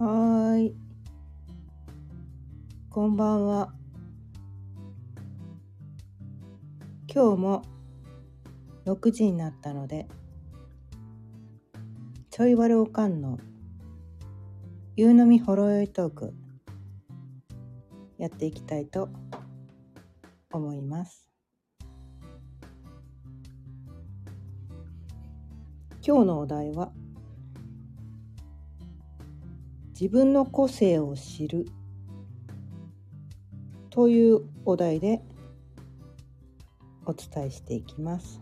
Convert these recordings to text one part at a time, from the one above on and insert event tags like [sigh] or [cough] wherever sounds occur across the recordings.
はい。こんばんは。今日も6時になったので、ちょいわるおかんの夕飲みほろよいトークやっていきたいと思います。今日のお題は自分の個性を知るというお題でお伝えしていきます。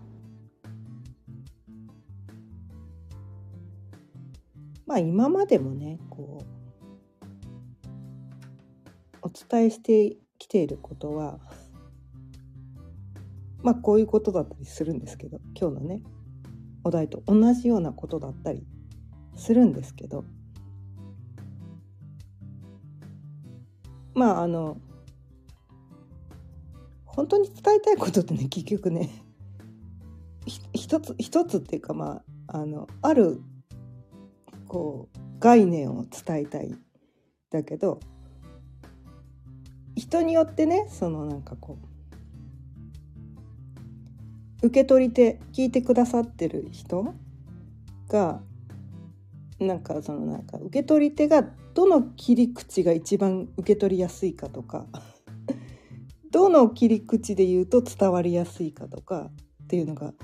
まあ今までもねこうお伝えしてきていることはまあこういうことだったりするんですけど今日のねお題と同じようなことだったりするんですけどまああの本当に伝えたいことってね [laughs] 結局ね一つ一つっていうかまああのあるこう概念を伝えたいだけど人によってねそのなんかこう受け取り手聞いてくださってる人がなんかそのなんか受け取り手がどの切り口が一番受け取りやすいかとか [laughs] どの切り口で言うと伝わりやすいかとかっていうのが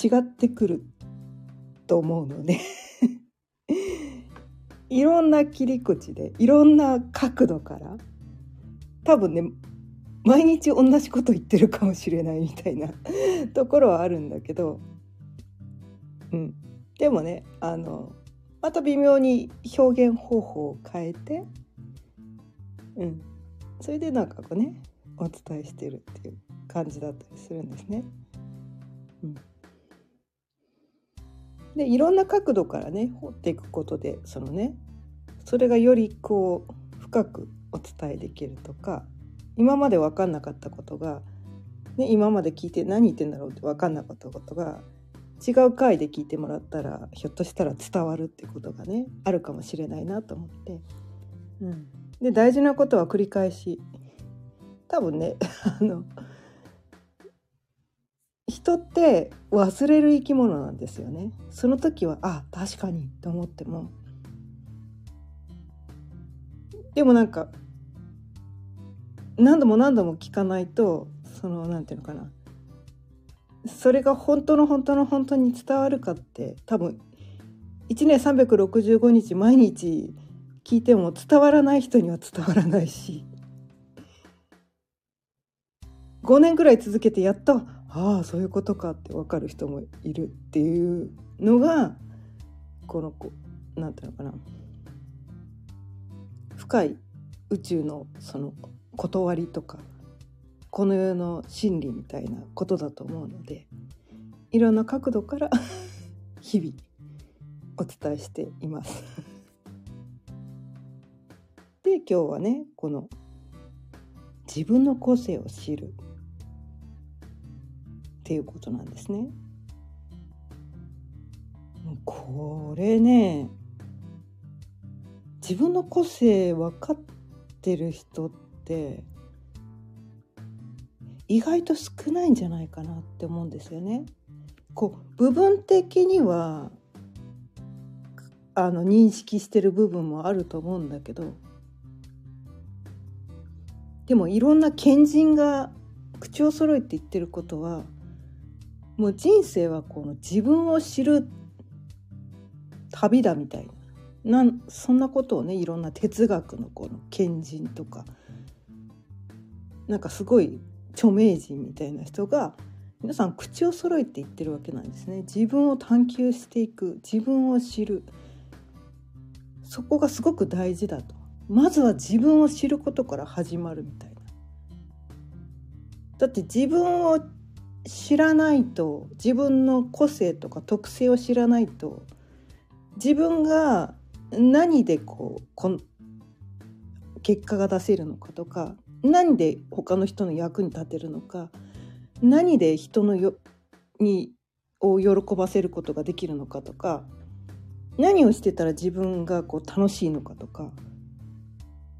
違ってくると思うので [laughs] いろんな切り口でいろんな角度から多分ね毎日同じこと言ってるかもしれないみたいな [laughs] ところはあるんだけど、うん、でもねあのまた微妙に表現方法を変えて、うん、それでなんかこうねお伝えしてるっていう感じだったりするんですね。うん、でいろんな角度からね掘っていくことでそのねそれがよりこう深くお伝えできるとか今まで分かんなかったことが、ね、今まで聞いて何言ってんだろうって分かんなかったことが違う回で聞いてもらったらひょっとしたら伝わるってことがねあるかもしれないなと思って、うん、で大事なことは繰り返し。多分ね [laughs] あの人って忘れる生き物なんですよね。その時はあ確かにと思っても。でもなんか何度も何度も聞かないとそのなんていうのかなそれが本当の本当の本当に伝わるかって多分1年365日毎日聞いても伝わらない人には伝わらないし5年ぐらい続けてやっとああそういうことかって分かる人もいるっていうのがこのこなんていうのかな。深い宇宙のその断りとかこの世の真理みたいなことだと思うのでいろんな角度から [laughs] 日々お伝えしています。[laughs] で今日はねこの自分の個性を知るっていうことなんですね。これね自分の個性分かってる人って意外と少ないんじゃないかなって思うんですよね。こう部分的にはあの認識してる部分もあると思うんだけどでもいろんな賢人が口を揃えて言ってることはもう人生はこの自分を知る旅だみたいななんそんなことをねいろんな哲学のこの賢人とかなんかすごい著名人みたいな人が皆さん口を揃えて言ってるわけなんですね。自分を探求していく自分を知る。そこがすごく大事だと。まずは自分を知ることから始まるみたいな。だって自分を知らないと自分の個性とか特性を知らないと自分が何でこうこん結果が出せるのかとか何で他の人の役に立てるのか何で人のよにを喜ばせることができるのかとか何をしてたら自分がこう楽しいのかとか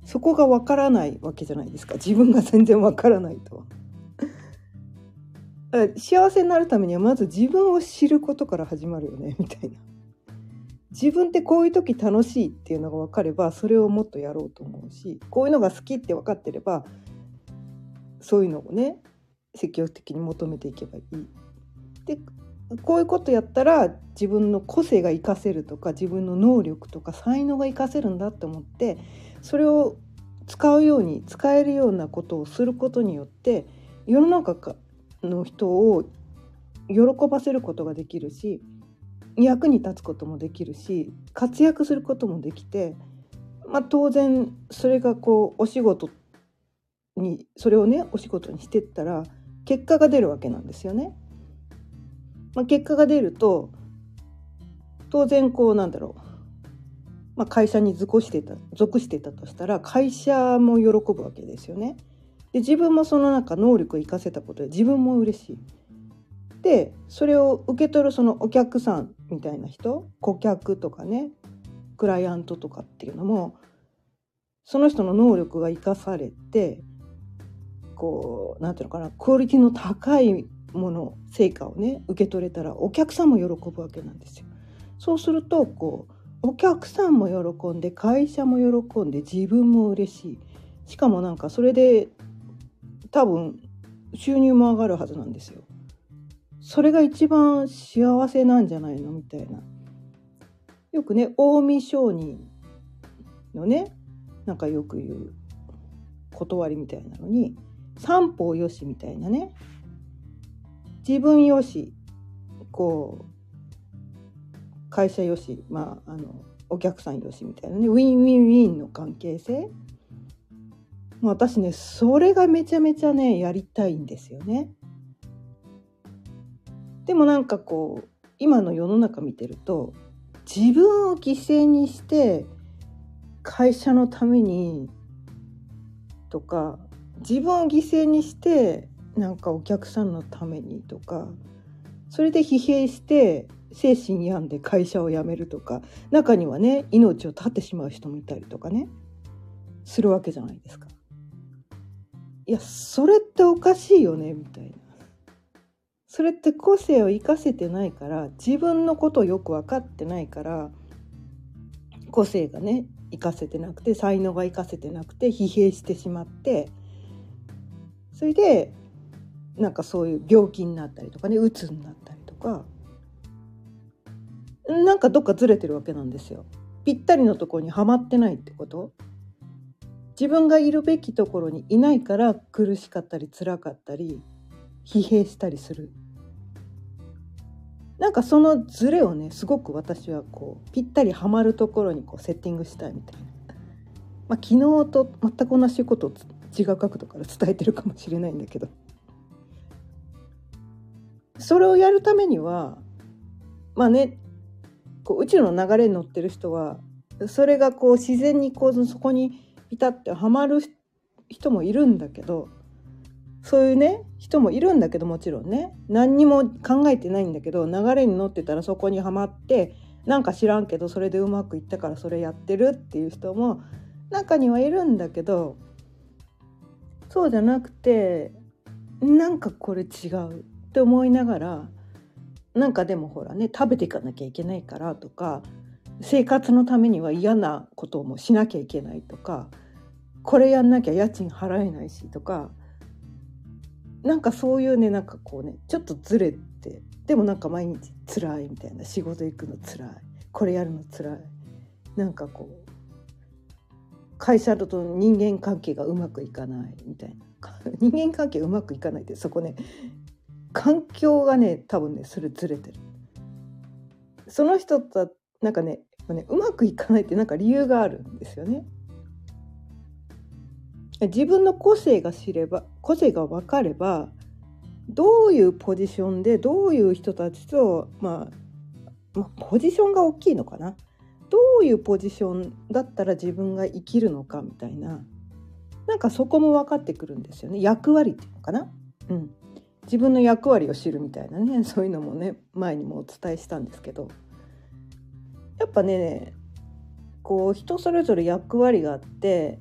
そこがわからないわけじゃないですか自分が全然わからないと。[laughs] 幸せになるためにはまず自分を知ることから始まるよねみたいな。自分ってこういう時楽しいっていうのが分かればそれをもっとやろうと思うしこういうのが好きって分かってればそういうのをね積極的に求めていけばいい。でこういうことやったら自分の個性が活かせるとか自分の能力とか才能が活かせるんだって思ってそれを使うように使えるようなことをすることによって世の中の人を喜ばせることができるし役に立つこともできるし活躍することもできて、まあ、当然それがこうお仕事にそれをねお仕事にしてったら結果が出るわけなんですよね。まあ、結果が出ると当然こうなんだろう、まあ、会社に属してた属してたとしたら会社も喜ぶわけですよね。で自分もその中能力を生かせたことで自分も嬉しい。でそれを受け取るそのお客さんみたいな人顧客とかねクライアントとかっていうのもその人の能力が生かされてこう何て言うのかなクオリティの高いもの成果をね受け取れたらお客さんも喜ぶわけなんですよ。そうするとこうお客さんも喜んで会社も喜んで自分も嬉しいしかもなんかそれで多分収入も上がるはずなんですよ。それが一番幸せなんじゃないの？みたいな。よくね近江商人のねなんかよく言う断りみたいなのに三方よしみたいなね自分よしこう会社よしまああのお客さんよしみたいなねウィンウィンウィンの関係性私ねそれがめちゃめちゃねやりたいんですよね。でもなんかこう今の世の中見てると自分を犠牲にして会社のためにとか自分を犠牲にしてなんかお客さんのためにとかそれで疲弊して精神病んで会社を辞めるとか中にはね命を絶ってしまう人もいたりとかねするわけじゃないですか。いやそれっておかしいよねみたいな。それって個性を生かせてないから自分のことをよく分かってないから個性がね生かせてなくて才能が生かせてなくて疲弊してしまってそれでなんかそういう病気になったりとかねうつになったりとかなんかどっかずれてるわけなんですよ。ぴったりのところにはまってないってこと自分がいるべきところにいないから苦しかったり辛かったり疲弊したりする。なんかそのズレをねすごく私はこうぴったりはまるところにこうセッティングしたいみたいな、まあ、昨日と全く同じことを違う角度から伝えてるかもしれないんだけど。それをやるためにはまあねこう宇宙の流れに乗ってる人はそれがこう自然にこうそこにピタッてはまる人もいるんだけどそういうね人もいるんだけどもちろんね。何にも考えてないんだけど流れに乗ってたらそこにはまってなんか知らんけどそれでうまくいったからそれやってるっていう人も中にはいるんだけどそうじゃなくてなんかこれ違うって思いながらなんかでもほらね食べていかなきゃいけないからとか生活のためには嫌なこともしなきゃいけないとかこれやんなきゃ家賃払えないしとかなんかそういうねなんかこうねちょっとずれてでもなんか毎日辛いみたいな仕事行くの辛いこれやるの辛いなんかこう会社と人間関係がうまくいかないみたいな [laughs] 人間関係うまくいかないってそこね環境がね多分ねそれずれてるその人となんかねねうまくいかないってなんか理由があるんですよね。自分の個性が知れば個性が分かればどういうポジションでどういう人たちと、まあ、まあ、ポジションが大きいのかな？どういうポジションだったら自分が生きるのかみたいな。なんかそこも分かってくるんですよね。役割っていうのかな、うん、自分の役割を知るみたいなね。[laughs] そういうのもね前にもお伝えしたんですけど。やっぱねこう人それぞれ役割があって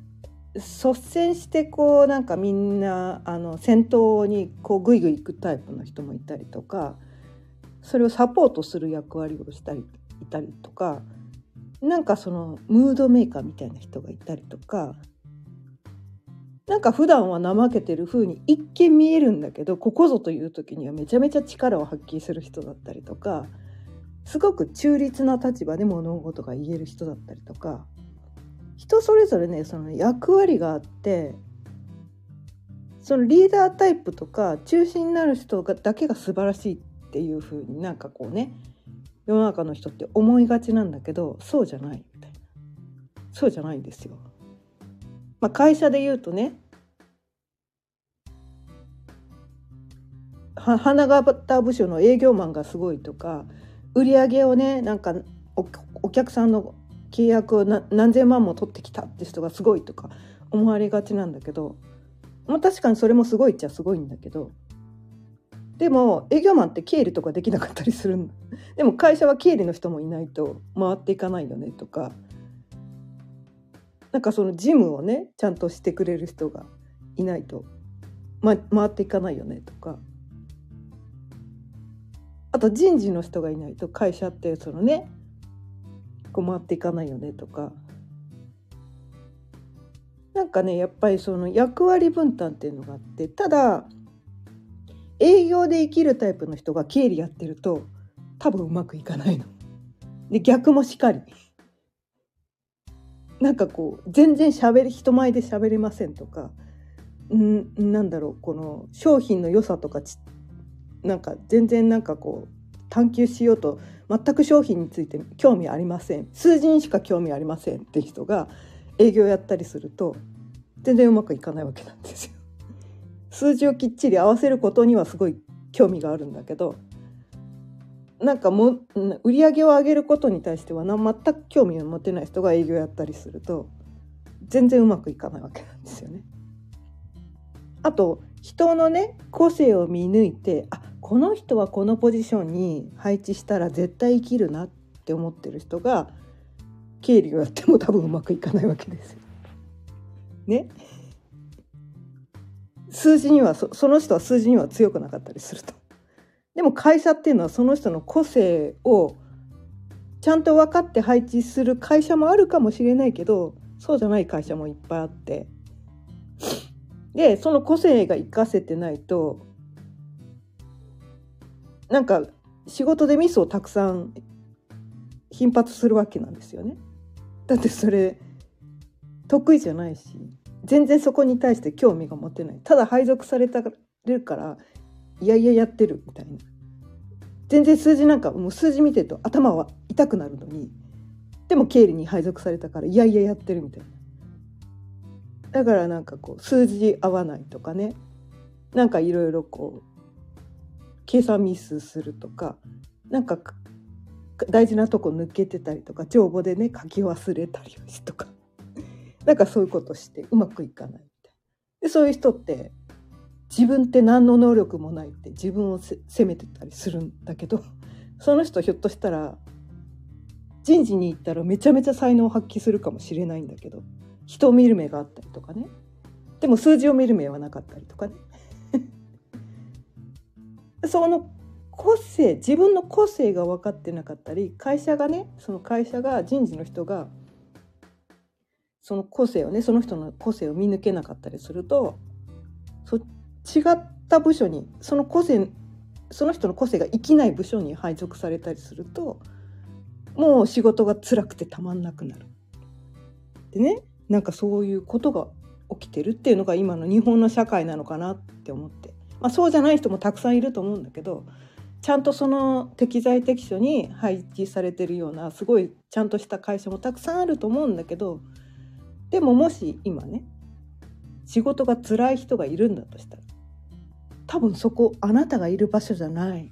率先してこうなんかみんなあの先頭にこうグイグイ行くタイプの人もいたりとかそれをサポートする役割をしたりいたりとかなんかそのムードメーカーみたいな人がいたりとかなんか普段は怠けてる風に一見見えるんだけどここぞという時にはめちゃめちゃ力を発揮する人だったりとかすごく中立な立場で物事が言える人だったりとか人それぞれねその役割があってそのリーダータイプとか中心になる人がだけが素晴らしいっていう風になんかこうね世の中の人って思いがちなんだけどそうじゃないみたいなそうじゃないんですよ。まあ、会社で言うとね花形部署の営業マンがすごいとか売り上げをねなんかお客さんの契約を何千万も取ってきたって人がすごいとか思われがちなんだけど、まあ、確かにそれもすごいっちゃすごいんだけどでも営業マンって経理とかできなかったりする [laughs] でも会社は経理の人もいないと回っていかないよねとかなんかその事務をねちゃんとしてくれる人がいないと、ま、回っていかないよねとか。あと人事の人がいないと会社ってそのねこう回っていかないよねとかなんかねやっぱりその役割分担っていうのがあってただ営業で生きるタイプの人が経理やってると多分うまくいかないの。で逆もしかり。なんかこう全然喋り人前で喋れませんとかんなんだろうこの商品の良さとかちなんか全然なんかこう探求しようと全く商品について興味ありません数字にしか興味ありませんって人が営業やったりすると全然うまくいかないわけなんですよ。数字をきっちり合わせることにはすごい興味があるんだけどなんかも売り上げを上げることに対しては全く興味を持てない人が営業やったりすると全然うまくいかないわけなんですよね。あと人のね個性を見抜いてあこの人はこのポジションに配置したら絶対生きるなって思ってる人が経理をやっても多分うまくいかないわけですよ。ね？数字にはその人は数字には強くなかったりすると。でも会社っていうのはその人の個性をちゃんと分かって配置する会社もあるかもしれないけどそうじゃない会社もいっぱいあってでその個性が生かせてないとなんか仕事でミスをたくさん頻発するわけなんですよね。だってそれ得意じゃないし全然そこに対して興味が持てない。ただ配属されたるからいやいややってるみたいな。全然数字なんかもう数字見てると頭は痛くなるのにでも経理に配属されたからいやいややってるみたいな。だからなんかこう数字合わないとかね。なんかいろいろこう計算ミスするとかなんか大事なとこ抜けてたりとか帳簿でね書き忘れたりとか [laughs] なんかそういうことしてうまくいかないみたいでそういう人って自分って何の能力もないって自分を責めてたりするんだけど [laughs] その人ひょっとしたら人事に行ったらめちゃめちゃ才能を発揮するかもしれないんだけど人を見る目があったりとかね。でも数字を見る目はなかったりとかね。その個性自分の個性が分かってなかったり会社がねその会社が人事の人がその個性をねその人の個性を見抜けなかったりするとそ違った部署にその個性その人の個性が生きない部署に配属されたりするともう仕事が辛くてたまんなくなる。でねなんかそういうことが起きてるっていうのが今の日本の社会なのかなって思ってまあ、そうじゃない人もたくさんいると思うんだけどちゃんとその適材適所に配置されてるようなすごいちゃんとした会社もたくさんあると思うんだけどでももし今ね仕事が辛い人がいるんだとしたら多分そこあなたがいる場所じゃない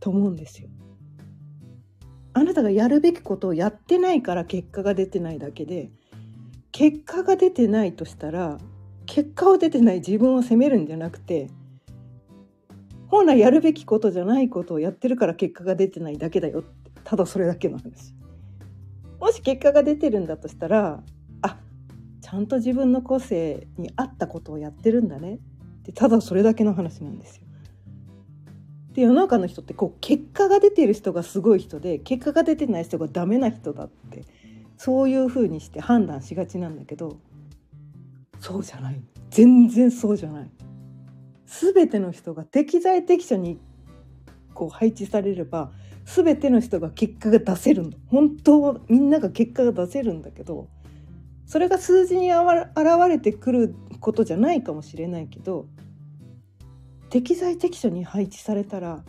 と思うんですよ。あなたがやるべきことをやってないから結果が出てないだけで結果が出てないとしたら結果を出てない自分を責めるんじゃなくて本来やるべきことじゃないことをやってるから結果が出てないだけだよ。ってただそれだけの話。もし結果が出てるんだとしたらあちゃんと自分の個性に合ったことをやってるんだね。ってただそれだけの話なんですよ。で世の中の人ってこう結果が出てる人がすごい人で結果が出てない人がダメな人だってそういうふうにして判断しがちなんだけどそうじゃない。全然そうじゃない。全ての人が適材適所にこう配置されれば全ての人が結果が出せるの。本当はみんなが結果が出せるんだけどそれが数字に現れてくることじゃないかもしれないけど適材適所に配置されたら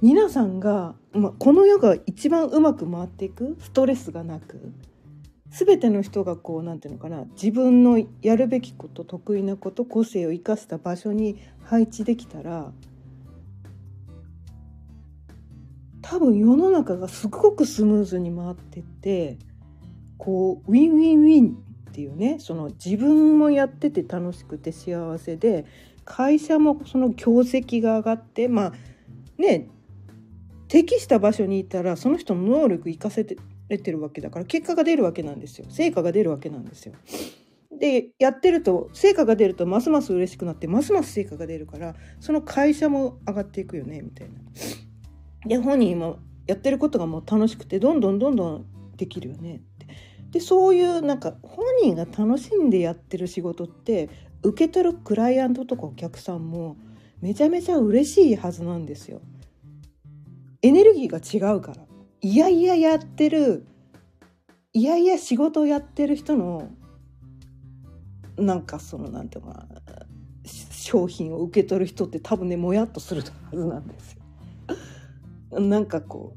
皆さんが、ま、この世が一番うまく回っていくストレスがなく全ての人がこう何て言うのかな自分のやるべきこと得意なこと個性を生かした場所に配置できたら多分世の中がすごくスムーズに回ってってこうウィンウィンウィンっていうねその自分もやってて楽しくて幸せで会社もその業績が上がってまあね適した場所にいたらその人の能力生かせてれてるわけだから結果が出るわけなんですよ成果が出るわけなんですよ。でやってると成果が出るとますます嬉しくなってますます成果が出るからその会社も上がっていくよねみたいな。で本人もやってることがもう楽しくてどんどんどんどんできるよねって。でそういうなんか本人が楽しんでやってる仕事って受け取るクライアントとかお客さんもめちゃめちゃ嬉しいはずなんですよ。エネルギーが違うからいやいややってるいやいや仕事をやってる人のなんかそのなんていうかな商品を受け取る人って多分ねもやっとするはずなんですよ。[laughs] なんかこ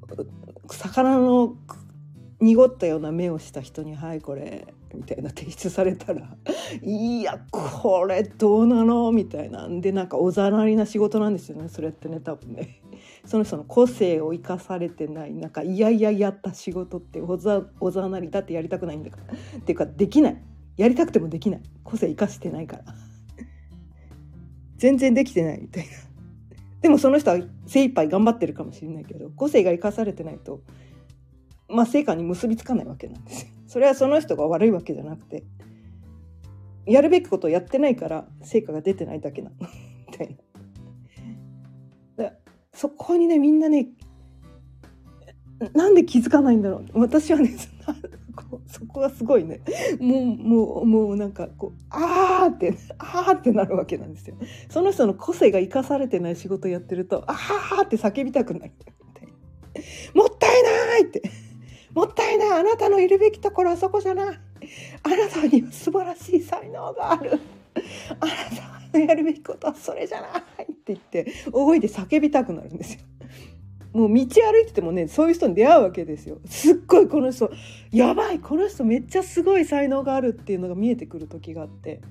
う魚の濁ったような目をした人に「はいこれ」みたいな提出されたら「[laughs] いやこれどうなの?」みたいなんでなんかおざなりな仕事なんですよねそれってね多分ね。その人の個性を生かされてないなんかいやいややった仕事っておざなりだってやりたくないんだから。っていうかできない。やりたくてもできない。個性生かしてないから。全然できてないみたいな。でもその人は精一杯頑張ってるかもしれないけど個性が生かされてないとまあ、成果に結びつかないわけなんですよ。それはその人が悪いわけじゃなくてやるべきことをやってないから成果が出てないだけなの。みたいな。そこにねみんなねなんで気づかないんだろう。私はね [laughs] そこがすごいね。もうもうもうなんかこうあーってあーってなるわけなんですよ。その人の個性が生かされてない仕事やってるとあーって叫びたくなる。もったいないって。もったいない。あなたのいるべきところはそこじゃない。あなたには素晴らしい才能がある。あなたのやるべきことはそれじゃないって言って大声で叫びたくなるんですよ。もう道歩いててもねそういう人に出会うわけですよ。すっごいこの人やばいこの人めっちゃすごい才能があるっていうのが見えてくる時があって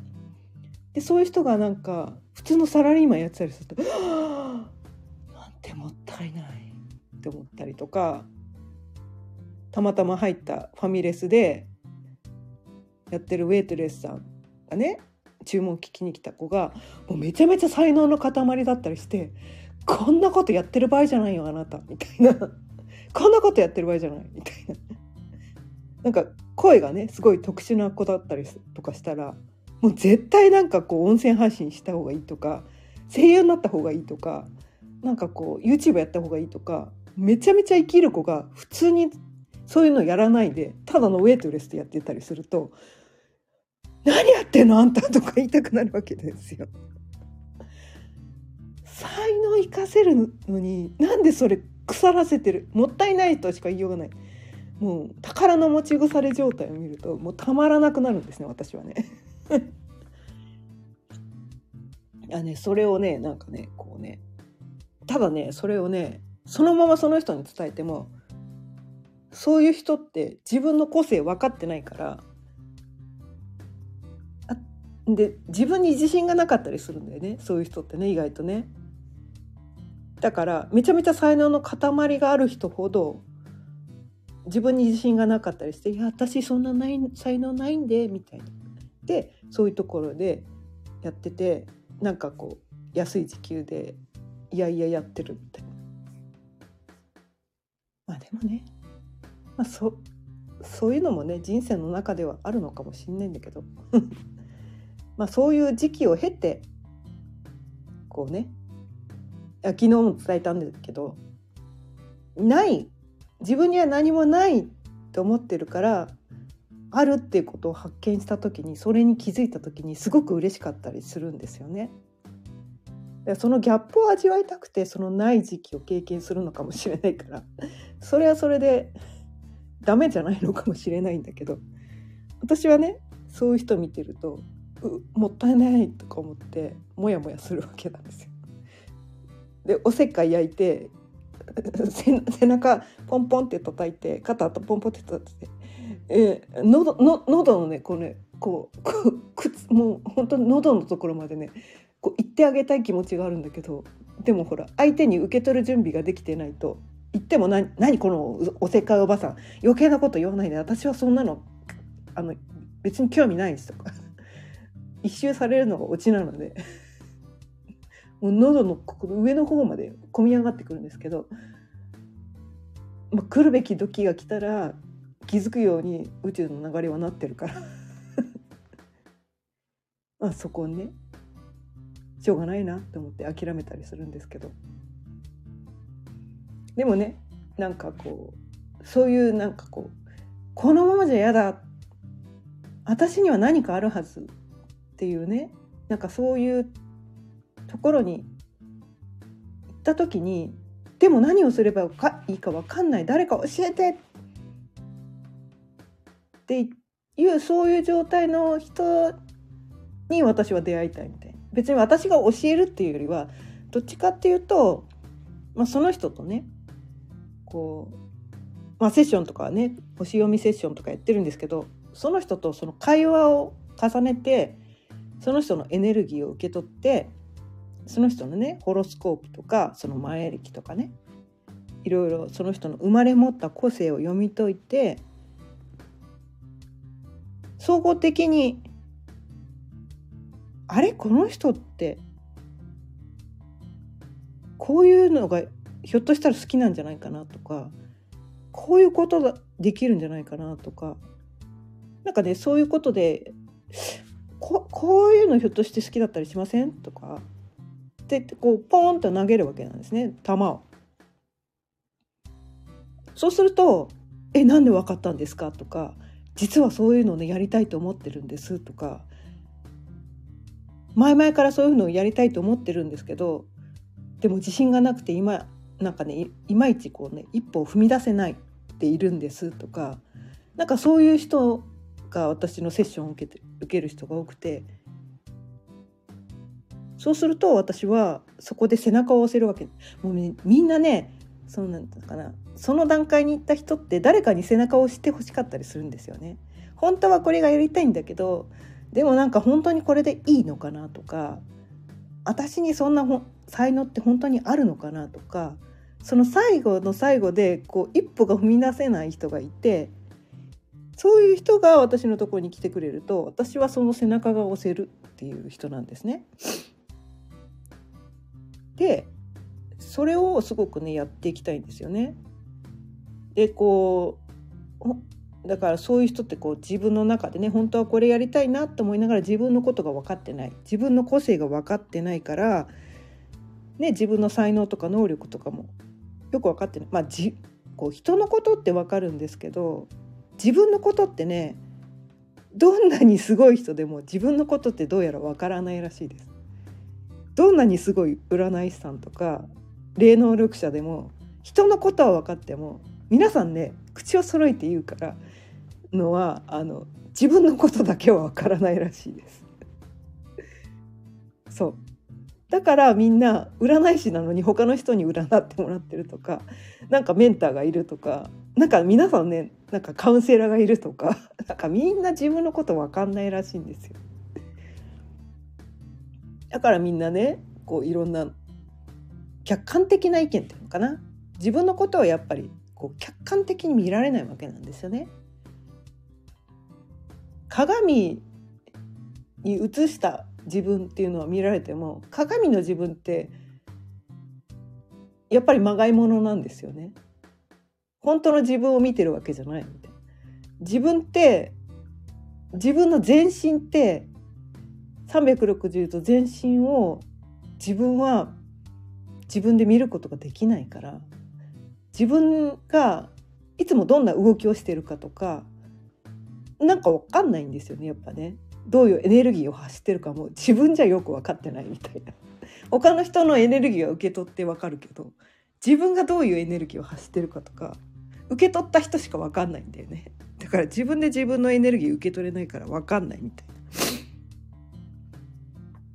でそういう人がなんか普通のサラリーマンやってたりすると「はあなんてもったいない」って思ったりとかたまたま入ったファミレスでやってるウェイトレスさんがね注文聞きに来た子がもうめちゃめちゃ才能の塊だったりして「こんなことやってる場合じゃないよあなた」みたいな「[laughs] こんなことやってる場合じゃない」みたいな。なんか声がねすごい特殊な子だったりとかしたらもう絶対なんかこう音声配信した方がいいとか声優になった方がいいとかなんかこう YouTube やった方がいいとかめちゃめちゃ生きる子が普通にそういうのやらないでただのウェイトレスでやってたりすると「何やってんの？あんた」とか言いたくなるわけですよ。才能生かせるのになんでそれ腐らせてる？もったいないとしか言いようがない。もう宝の持ち腐れ状態を見るともうたまらなくなるんですね私はね。[laughs] あねそれをねなんかねこうねただねそれをねそのままその人に伝えてもそういう人って自分の個性分かってないからで自分に自信がなかったりするんだよねそういう人ってね意外とね。だからめちゃめちゃ才能の塊がある人ほど自分に自信がなかったりして「いや私そんなない才能ないんで」みたいな。でそういうところでやっててなんかこう安い時給でいやいややってるみたいなまあでもね、まあ、そそういうのもね人生の中ではあるのかもしんないんだけどまあそういう時期を経てこうね昨日も伝えたんだけどない自分には何もないと思ってるからあるっていうことを発見した時にそれに気づいた時にすごく嬉しかったりするんですよね。そのギャップを味わいたくてそのない時期を経験するのかもしれないからそれはそれでダメじゃないのかもしれないんだけど私はねそういう人見てるともったいないとか思ってモヤモヤするわけなんですよ。でおせっかい焼いて背中ポンポンって叩いて肩とポンポンって叩いて、えー、喉の喉のねこうねこうくもう本当に喉のところまでねこう言ってあげたい気持ちがあるんだけどでもほら相手に受け取る準備ができてないと言っても何何このおせっかいおばさん余計なこと言わないで私はそんなのあの別に興味ないですとか一周されるのがオチなので [laughs] もう喉の上の方まで込み上がってくるんですけど、まあ、来るべき時が来たら気づくように宇宙の流れはなってるから。[laughs] まあそこをねしょうがないなと思って諦めたりするんですけど。でもねなんかこうそういうなんかこうこのままじゃ嫌だ。私には何かあるはず。っていうねなんかそういうところに行った時にでも何をすればいいか分かんない誰か教えてっていうそういう状態の人に私は出会いたいみたいな。別に私が教えるっていうよりはどっちかっていうと、まあ、その人とねこう、まあ、セッションとかね星読みセッションとかやってるんですけどその人とその会話を重ねてその人のエネルギーを受け取ってその人のねホロスコープとかその前歴とかねいろいろその人の生まれ持った個性を読み解いて総合的にあれ？この人ってこういうのがひょっとしたら好きなんじゃないかなとかこういうことができるんじゃないかなとかなんかねそういうことでここういうのひょっとして好きだったりしません？とか。ってこうポーンと投げるわけなんですね。球を。そうすると「えなんで分かったんですか?」とか「実はそういうのをねやりたいと思ってるんです」とか。前々からそういうのをやりたいと思ってるんですけどでも自信がなくて今なんかねいまいちこうね一歩を踏み出せないっているんです。とか。なんかそういう人が私のセッションを受けて受ける人が多くて。そうすると私はそこで背中を押せるわけ。もう、みんなねそうなんかな。その段階に行った人って誰かに背中を押してほしかったりするんですよね。本当はこれがやりたいんだけどでもなんか本当にこれでいいのかなとか私にそんな才能って本当にあるのかなとかその最後の最後でこう一歩が踏み出せない人がいてそういう人が私のところに来てくれると私はその背中が押せるっていう人なんですね。でそれをすごくねやっていきたいんですよね。でこうだからそういう人ってこう自分の中でね本当はこれやりたいなと思いながら自分のことが分かってない自分の個性が分かってないから、ね、自分の才能とか能力とかもよく分かってない。まあ、じこう人のことって分かるんですけど自分のことってねどんなにすごい人でも自分のことってどうやら分からないらしいです。どんなにすごい占い師さんとか霊能力者でも人のことは分かっても皆さんね口を揃えて言うからのはあの自分のことだけは分からないらしいです。[laughs] そうだからみんな占い師なのに他の人に占ってもらってるとかなんかメンターがいるとかなんか皆さんねなんかカウンセラーがいるとか [laughs] なんかみんな自分のこと分かんないらしいんですよ。だからみんなねこういろんな客観的な意見っていうのかな自分のことはやっぱりこう客観的に見られないわけなんですよね。鏡に映した自分っていうのは見られても鏡の自分ってやっぱりまがいものなんですよね。本当の自分を見てるわけじゃないみたいな。自分って自分の全身って360度全身を自分は自分で見ることができないから自分がいつもどんな動きをしてるかとかなんか分かんないんですよねやっぱねどういうエネルギーを発してるかも自分じゃよく分かってないみたいな他の人のエネルギーは受け取って分かるけど自分がどういうエネルギーを発してるかとか受け取った人しか分かんないんだよね。[laughs] だから自分で自分のエネルギー受け取れないから分かんないみたいな。[laughs]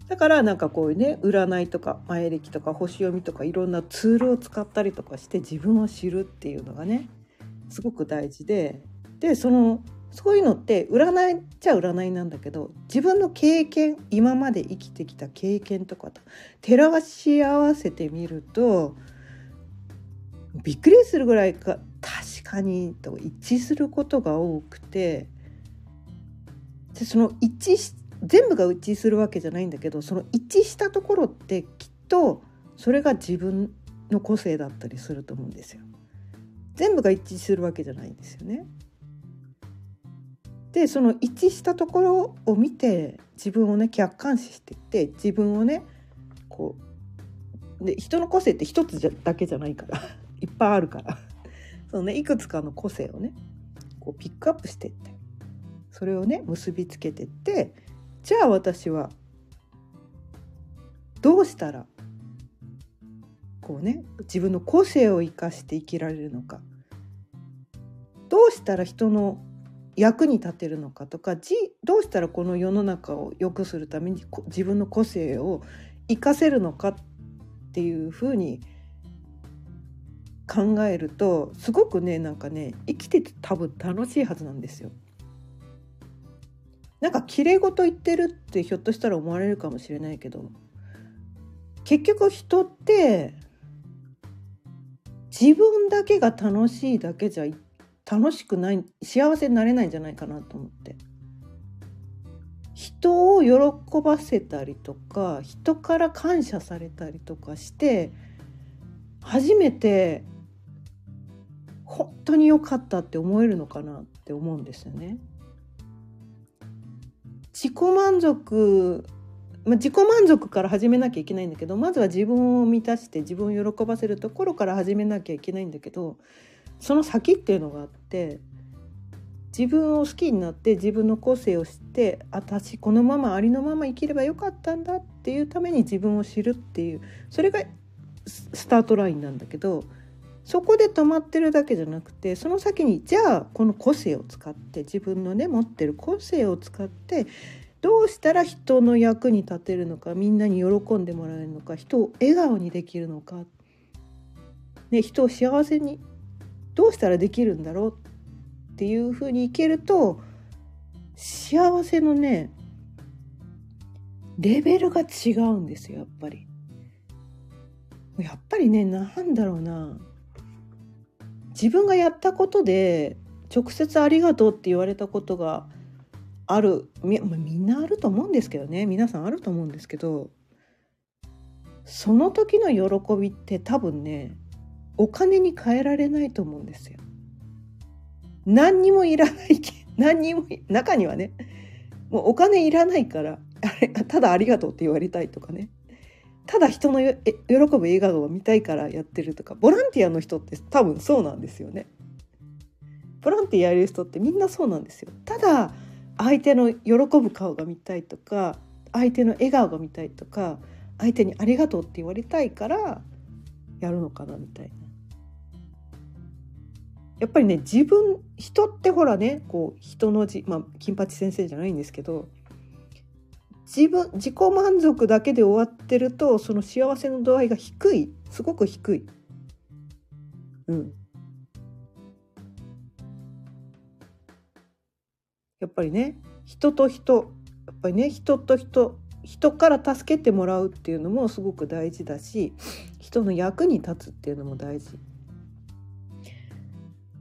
だからなんかこういうね占いとか前歴とか星読みとかいろんなツールを使ったりとかして自分を知るっていうのがねすごく大事で。でそのそういうのって占いっちゃ占いなんだけど自分の経験今まで生きてきた経験とかと照らし合わせてみるとびっくりするぐらいか確かにと一致することが多くてでその一致し全部が一致するわけじゃないんだけどその一致したところってきっとそれが自分の個性だったりすると思うんですよ。全部が一致するわけじゃないんですよね。でその一致したところを見て自分をね客観視していって自分をねこうで人の個性って一つだけじゃないから [laughs] いっぱいあるからそのねいくつかの個性をねこうピックアップしてってそれをね結びつけてってじゃあ私はどうしたらこうね自分の個性を生かして生きられるのかどうしたら人の役に立てるのかとかどうしたらこの世の中を良くするために自分の個性を生かせるのかっていうふうに考えるとすごくねなんかね生きてて多分楽しいはずなんですよ。なんか綺麗事言ってるってひょっとしたら思われるかもしれないけど結局人って自分だけが楽しいだけじゃ楽しくない幸せになれないんじゃないかなと思って人を喜ばせたりとか人から感謝されたりとかして初めて本当に良かったって思えるのかなって思うんですよね。自己満足、まあ、自己満足から始めなきゃいけないんだけどまずは自分を満たして自分を喜ばせるところから始めなきゃいけないんだけどその先っていうのがあって自分を好きになって自分の個性を知って私このままありのまま生きればよかったんだっていうために自分を知るっていうそれがスタートラインなんだけどそこで止まってるだけじゃなくてその先にじゃあこの個性を使って自分のね持ってる個性を使ってどうしたら人の役に立てるのかみんなに喜んでもらえるのか人を笑顔にできるのか、ね、人を幸せにどうしたらできるんだろうっていうふうにいけると幸せのねレベルが違うんですよやっぱり。やっぱりねなんだろうな自分がやったことで直接ありがとうって言われたことがある。み,、みんなあると思うんですけどね。皆さんあると思うんですけどその時の喜びって多分ねお金に換えられないと思うんですよ。何にもいらない [laughs] 何にも中にはねもうお金いらないからあれただありがとうって言われたいとかね。ただ人の喜ぶ笑顔を見たいからやってるとかボランティアの人って多分そうなんですよね。ボランティアやる人ってみんなそうなんですよ。ただ相手の喜ぶ顔が見たいとか相手の笑顔が見たいとか相手にありがとうって言われたいからやるのかなみたいな。やっぱりね自分人ってほらねこう人の字まあ金八先生じゃないんですけど自分自己満足だけで終わってるとその幸せの度合いが低いすごく低い。うん。やっぱりね人と人やっぱりね人と人人から助けてもらうっていうのもすごく大事だし人の役に立つっていうのも大事。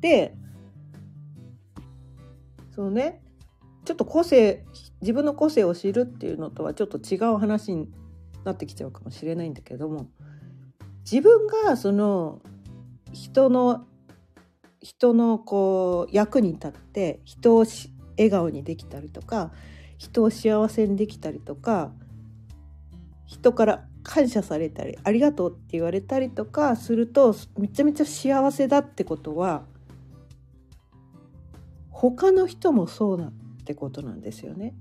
でそのねちょっと個性自分の個性を知るっていうのとはちょっと違う話になってきちゃうかもしれないんだけども自分がその人の人のこう役に立って人を笑顔にできたりとか人を幸せにできたりとか人から感謝されたりありがとうって言われたりとかするとめちゃめちゃ幸せだってことは他の人もそうだってことなんですよね。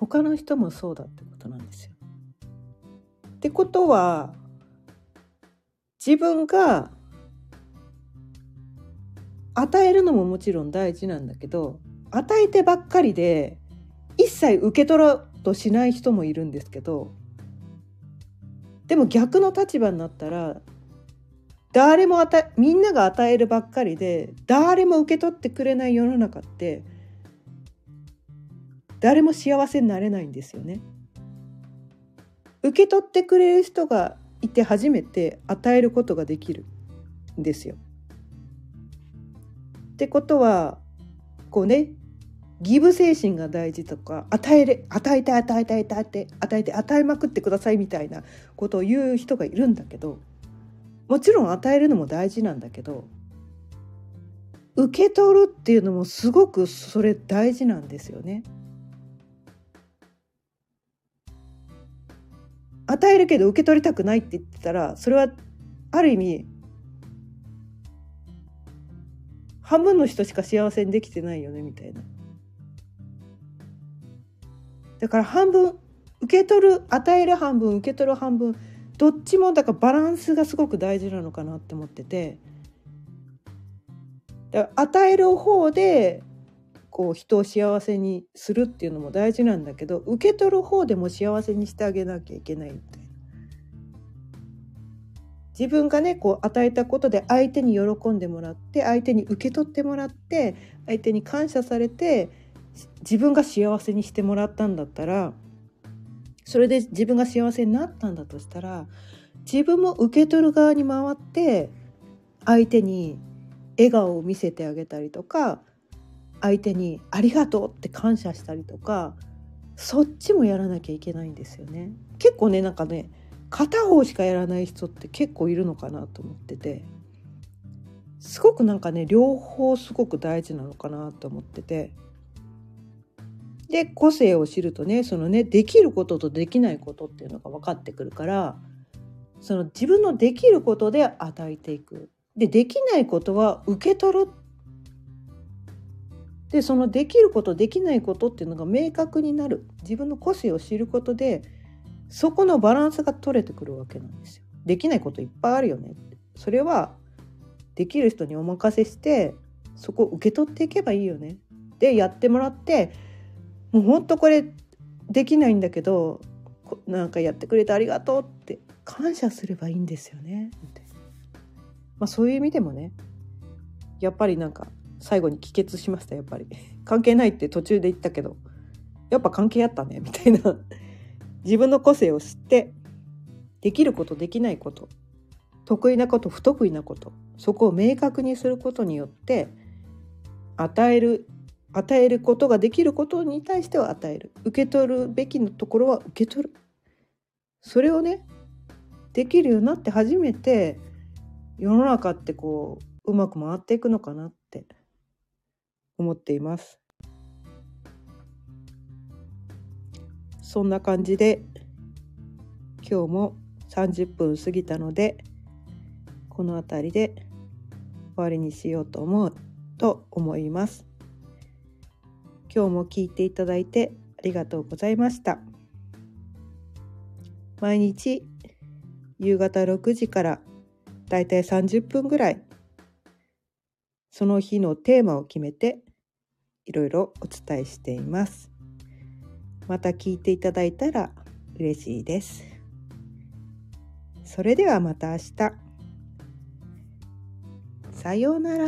他の人もそうだってことなんですよ。ってことは自分が与えるのももちろん大事なんだけど与えてばっかりで一切受け取ろうとしない人もいるんですけどでも逆の立場になったら誰も与えみんなが与えるばっかりで誰も受け取ってくれない世の中って誰も幸せになれないんですよね。受け取ってくれる人がいて初めて与えることができるんですよ。ってことはこうねギブ精神が大事とか与えれ与えて与えて与えて与えて与えまくってくださいみたいなことを言う人がいるんだけどもちろん与えるのも大事なんだけど受け取るっていうのもすごくそれ大事なんですよね。与えるけど受け取りたくないって言ってたらそれはある意味半分の人しか幸せにできてないよねみたいな。だから半分受け取る与える半分受け取る半分どっちもだからバランスがすごく大事なのかなって思っててだから与える方でこう人を幸せにするっていうのも大事なんだけど受け取る方でも幸せにしてあげなきゃいけないみたいな。自分がねこう与えたことで相手に喜んでもらって相手に受け取ってもらって相手に感謝されて自分が幸せにしてもらったんだったらそれで自分が幸せになったんだとしたら自分も受け取る側に回って相手に笑顔を見せてあげたりとか相手に「ありがとう」って感謝したりとかそっちもやらなきゃいけないんですよね。結構ねなんかね片方しかやらない人って結構いるのかなと思っててすごくなんかね両方すごく大事なのかなと思っててで個性を知るとねそのねできることとできないことっていうのが分かってくるからその自分のできることで与えていくでできないことは受け取るでそのできることできないことっていうのが明確になる自分の個性を知ることでそこのバランスが取れてくるわけなんですよ。できないこといっぱいあるよねそれはできる人にお任せしてそこを受け取っていけばいいよね。でやってもらってもうほんとこれできないんだけどなんかやってくれてありがとうって感謝すればいいんですよね。まあ、そういう意味でもねやっぱりなんか最後に帰結しましたやっぱり。[laughs] 関係ないって途中で言ったけど。やっぱ関係あったね [laughs] みたいな。自分の個性を知ってできることできないこと得意なこと不得意なことそこを明確にすることによって与える与えることができることに対しては与える。受け取るべきのところは受け取る。それをねできるようになって初めて世の中ってこううまく回っていくのかなって。思っていますそんな感じで今日も30分過ぎたのでこの辺りで終わりにしようと思うと思います今日も聞いていただいてありがとうございました。毎日夕方6時からだいたい30分ぐらいその日のテーマを決めていろいろお伝えしています。また聞いていただいたら嬉しいです。それではまた明日。さようなら。